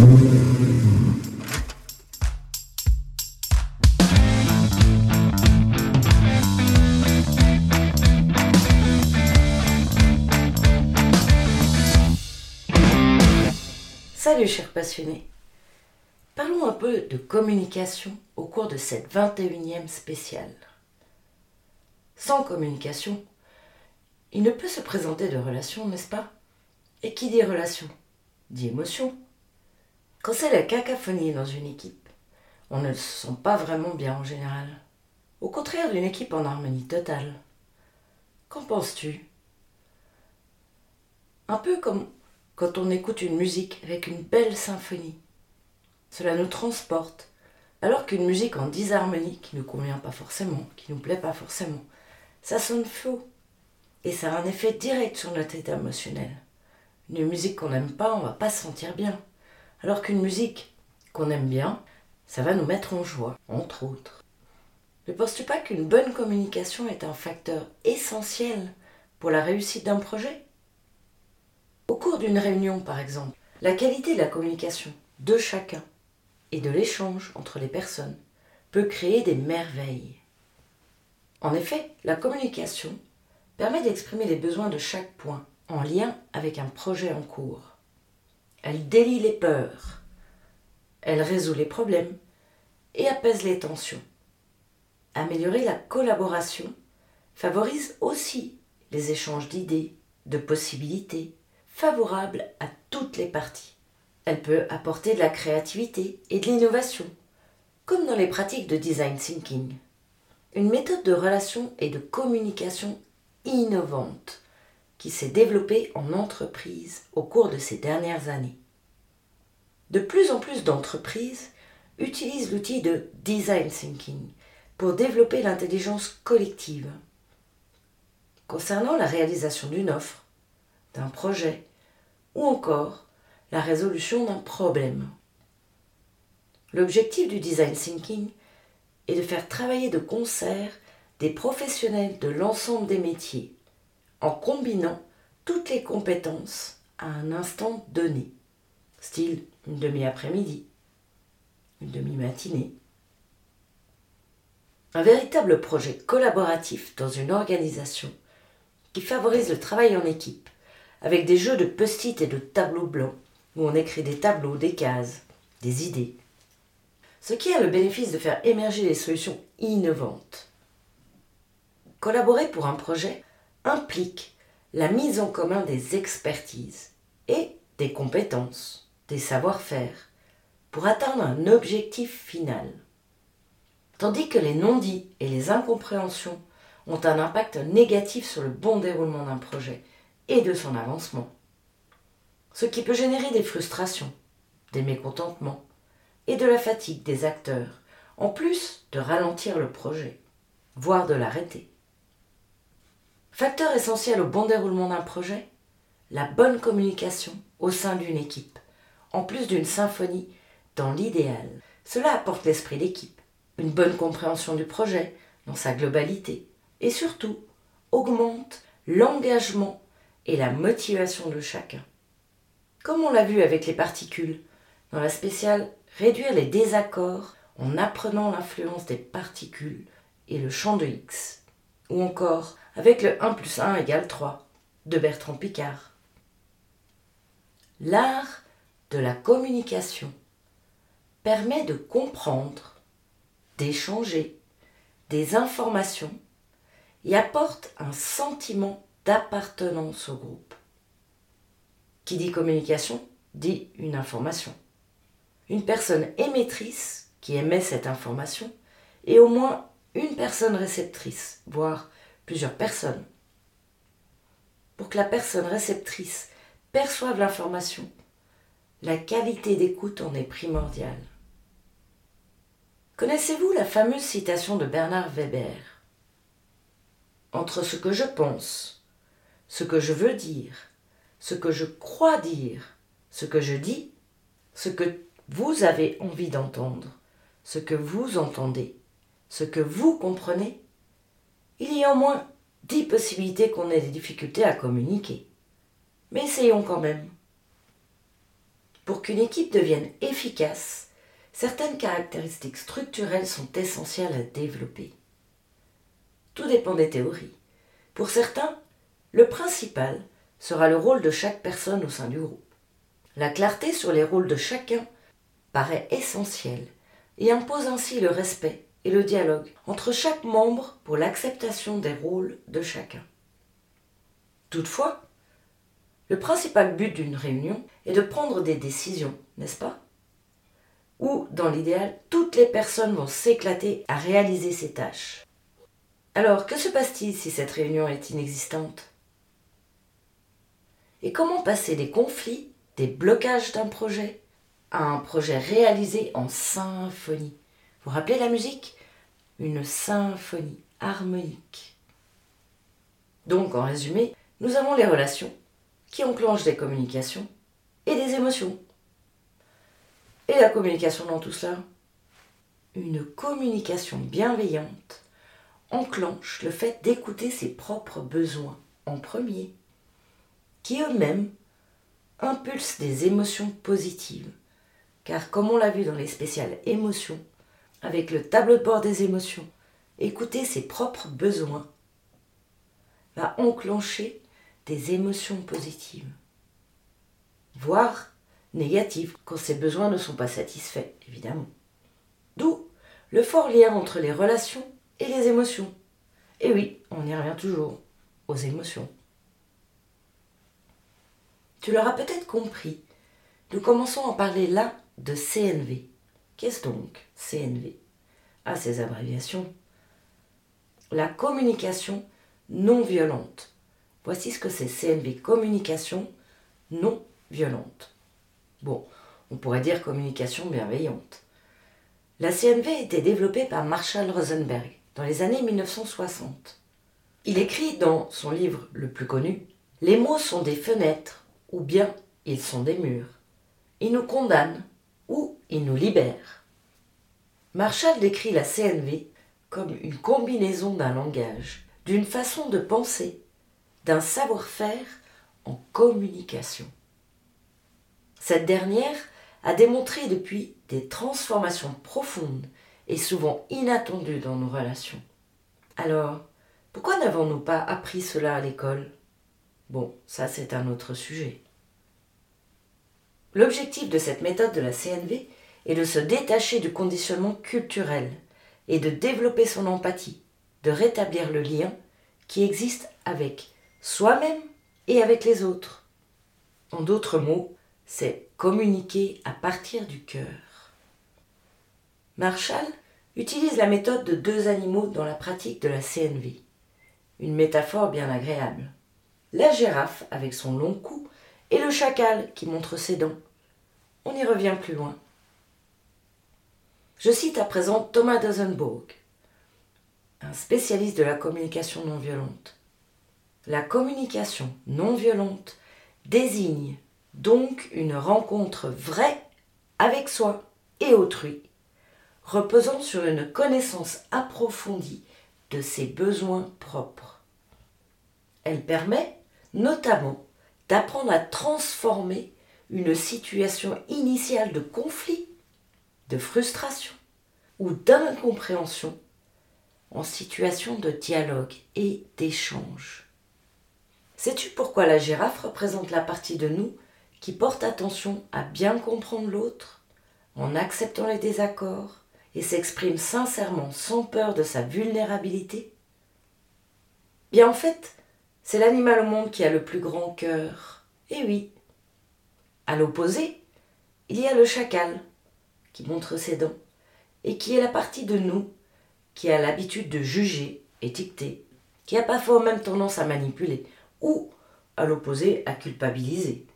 Salut chers passionnés. Parlons un peu de communication au cours de cette 21e spéciale. Sans communication, il ne peut se présenter de relation, n'est-ce pas? Et qui dit relation Dit émotion. Quand c'est la cacophonie dans une équipe, on ne se sent pas vraiment bien en général. Au contraire d'une équipe en harmonie totale. Qu'en penses-tu? Un peu comme quand on écoute une musique avec une belle symphonie. Cela nous transporte, alors qu'une musique en disharmonie qui ne convient pas forcément, qui ne nous plaît pas forcément, ça sonne faux. Et ça a un effet direct sur notre état émotionnel. Une musique qu'on n'aime pas, on va pas se sentir bien. Alors qu'une musique qu'on aime bien, ça va nous mettre en joie, entre autres. Ne penses-tu pas qu'une bonne communication est un facteur essentiel pour la réussite d'un projet Au cours d'une réunion, par exemple, la qualité de la communication de chacun et de l'échange entre les personnes peut créer des merveilles. En effet, la communication permet d'exprimer les besoins de chaque point en lien avec un projet en cours. Elle délie les peurs, elle résout les problèmes et apaise les tensions. Améliorer la collaboration favorise aussi les échanges d'idées, de possibilités, favorables à toutes les parties. Elle peut apporter de la créativité et de l'innovation, comme dans les pratiques de design thinking. Une méthode de relation et de communication innovante qui s'est développée en entreprise au cours de ces dernières années. De plus en plus d'entreprises utilisent l'outil de design thinking pour développer l'intelligence collective. Concernant la réalisation d'une offre, d'un projet ou encore la résolution d'un problème. L'objectif du design thinking est de faire travailler de concert des professionnels de l'ensemble des métiers en combinant toutes les compétences à un instant donné, style une demi-après-midi, une demi-matinée. Un véritable projet collaboratif dans une organisation qui favorise le travail en équipe, avec des jeux de post-it et de tableaux blancs où on écrit des tableaux, des cases, des idées. Ce qui a le bénéfice de faire émerger des solutions innovantes. Collaborer pour un projet implique la mise en commun des expertises et des compétences, des savoir-faire, pour atteindre un objectif final. Tandis que les non-dits et les incompréhensions ont un impact négatif sur le bon déroulement d'un projet et de son avancement ce qui peut générer des frustrations, des mécontentements et de la fatigue des acteurs, en plus de ralentir le projet, voire de l'arrêter. Facteur essentiel au bon déroulement d'un projet, la bonne communication au sein d'une équipe, en plus d'une symphonie dans l'idéal. Cela apporte l'esprit d'équipe, une bonne compréhension du projet dans sa globalité et surtout augmente l'engagement et la motivation de chacun. Comme on l'a vu avec les particules, dans la spéciale Réduire les désaccords en apprenant l'influence des particules et le champ de X, ou encore avec le 1 plus 1 égale 3 de Bertrand Picard. L'art de la communication permet de comprendre, d'échanger des informations et apporte un sentiment d'appartenance au groupe. Qui dit communication dit une information. Une personne émettrice qui émet cette information et au moins une personne réceptrice, voire plusieurs personnes. Pour que la personne réceptrice perçoive l'information, la qualité d'écoute en est primordiale. Connaissez-vous la fameuse citation de Bernard Weber? Entre ce que je pense, ce que je veux dire ce que je crois dire, ce que je dis, ce que vous avez envie d'entendre, ce que vous entendez, ce que vous comprenez, il y a au moins dix possibilités qu'on ait des difficultés à communiquer. Mais essayons quand même. Pour qu'une équipe devienne efficace, certaines caractéristiques structurelles sont essentielles à développer. Tout dépend des théories. Pour certains, le principal sera le rôle de chaque personne au sein du groupe. La clarté sur les rôles de chacun paraît essentielle et impose ainsi le respect et le dialogue entre chaque membre pour l'acceptation des rôles de chacun. Toutefois, le principal but d'une réunion est de prendre des décisions, n'est-ce pas? Ou, dans l'idéal, toutes les personnes vont s'éclater à réaliser ces tâches. Alors, que se passe-t-il si cette réunion est inexistante? Et comment passer des conflits, des blocages d'un projet, à un projet réalisé en symphonie? Vous rappelez la musique? Une symphonie harmonique. Donc, en résumé, nous avons les relations qui enclenchent des communications et des émotions. Et la communication dans tout cela? Une communication bienveillante enclenche le fait d'écouter ses propres besoins en premier, qui eux-mêmes impulsent des émotions positives. Car comme on l'a vu dans les spéciales émotions, avec le tableau de bord des émotions, écouter ses propres besoins va enclencher des émotions positives, voire négatives quand ces besoins ne sont pas satisfaits, évidemment. D'où le fort lien entre les relations et les émotions. Et oui, on y revient toujours, aux émotions. Tu l'auras peut-être compris, nous commençons à parler là de CNV. Qu'est-ce donc CNV À ces abréviations. La communication non violente. Voici ce que c'est CNV, communication non violente. Bon, on pourrait dire communication bienveillante. La CNV a été développée par Marshall Rosenberg dans les années 1960. Il écrit dans son livre le plus connu Les mots sont des fenêtres ou bien ils sont des murs. Ils nous condamnent ou ils nous libèrent. Marshall décrit la CNV comme une combinaison d'un langage, d'une façon de penser, d'un savoir-faire en communication. Cette dernière a démontré depuis des transformations profondes et souvent inattendues dans nos relations. Alors, pourquoi n'avons-nous pas appris cela à l'école? Bon, ça c'est un autre sujet. L'objectif de cette méthode de la CNV est de se détacher du conditionnement culturel et de développer son empathie, de rétablir le lien qui existe avec soi-même et avec les autres. En d'autres mots, c'est communiquer à partir du cœur. Marshall utilise la méthode de deux animaux dans la pratique de la CNV. Une métaphore bien agréable. La girafe avec son long cou et le chacal qui montre ses dents. On y revient plus loin. Je cite à présent Thomas Dosenburg, un spécialiste de la communication non violente. La communication non violente désigne donc une rencontre vraie avec soi et autrui, reposant sur une connaissance approfondie de ses besoins propres. Elle permet notamment d'apprendre à transformer une situation initiale de conflit de frustration ou d'incompréhension en situation de dialogue et d'échange. Sais-tu pourquoi la girafe représente la partie de nous qui porte attention à bien comprendre l'autre, en acceptant les désaccords et s'exprime sincèrement sans peur de sa vulnérabilité? Bien en fait, c'est l'animal au monde qui a le plus grand cœur. Et oui. À l'opposé, il y a le chacal, montre ses dents, et qui est la partie de nous qui a l'habitude de juger, étiqueter, qui a parfois même tendance à manipuler, ou, à l'opposé, à culpabiliser.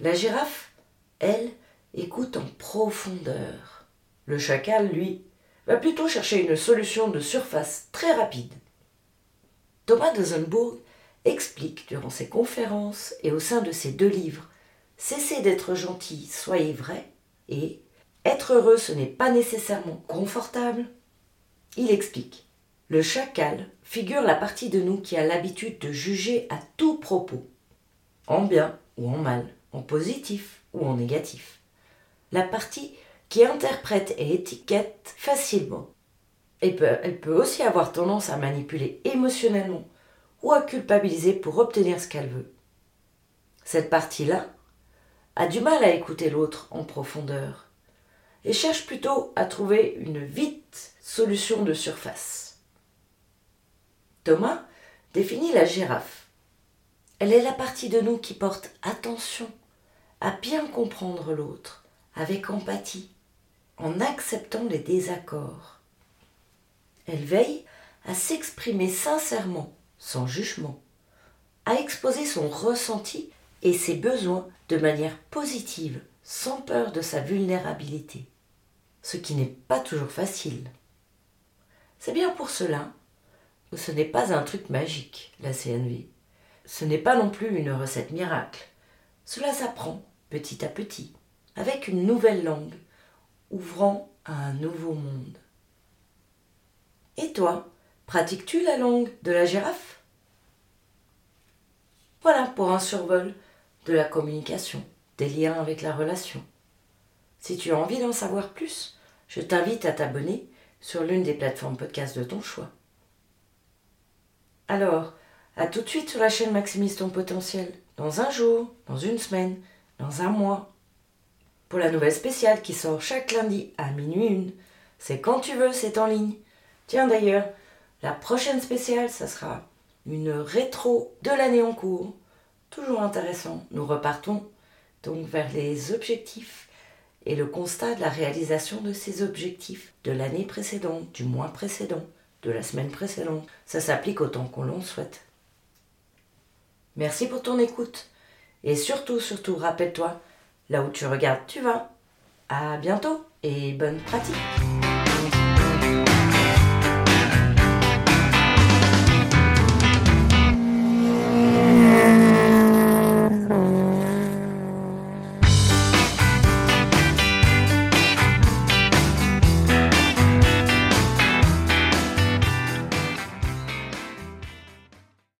La girafe, elle, écoute en profondeur. Le chacal, lui, va plutôt chercher une solution de surface très rapide. Thomas de Zenbourg explique durant ses conférences et au sein de ses deux livres Cessez d'être gentil, soyez vrai et être heureux, ce n'est pas nécessairement confortable. Il explique. Le chacal figure la partie de nous qui a l'habitude de juger à tout propos, en bien ou en mal, en positif ou en négatif. La partie qui interprète et étiquette facilement. Elle peut aussi avoir tendance à manipuler émotionnellement ou à culpabiliser pour obtenir ce qu'elle veut. Cette partie-là a du mal à écouter l'autre en profondeur et cherche plutôt à trouver une vite solution de surface. Thomas définit la girafe. Elle est la partie de nous qui porte attention à bien comprendre l'autre avec empathie, en acceptant les désaccords. Elle veille à s'exprimer sincèrement, sans jugement, à exposer son ressenti et ses besoins de manière positive, sans peur de sa vulnérabilité, ce qui n'est pas toujours facile. C'est bien pour cela que ce n'est pas un truc magique, la CNV. Ce n'est pas non plus une recette miracle. Cela s'apprend petit à petit, avec une nouvelle langue, ouvrant à un nouveau monde. Et toi, pratiques-tu la langue de la girafe? Voilà pour un survol de la communication, des liens avec la relation. Si tu as envie d'en savoir plus, je t'invite à t'abonner sur l'une des plateformes podcast de ton choix. Alors, à tout de suite sur la chaîne Maximise ton potentiel, dans un jour, dans une semaine, dans un mois. Pour la nouvelle spéciale qui sort chaque lundi à minuit une, c'est quand tu veux, c'est en ligne. Tiens d'ailleurs, la prochaine spéciale, ça sera une rétro de l'année en cours toujours intéressant. Nous repartons donc vers les objectifs et le constat de la réalisation de ces objectifs de l'année précédente, du mois précédent, de la semaine précédente. Ça s'applique autant qu'on l'on souhaite. Merci pour ton écoute. Et surtout, surtout, rappelle-toi, là où tu regardes, tu vas. À bientôt et bonne pratique.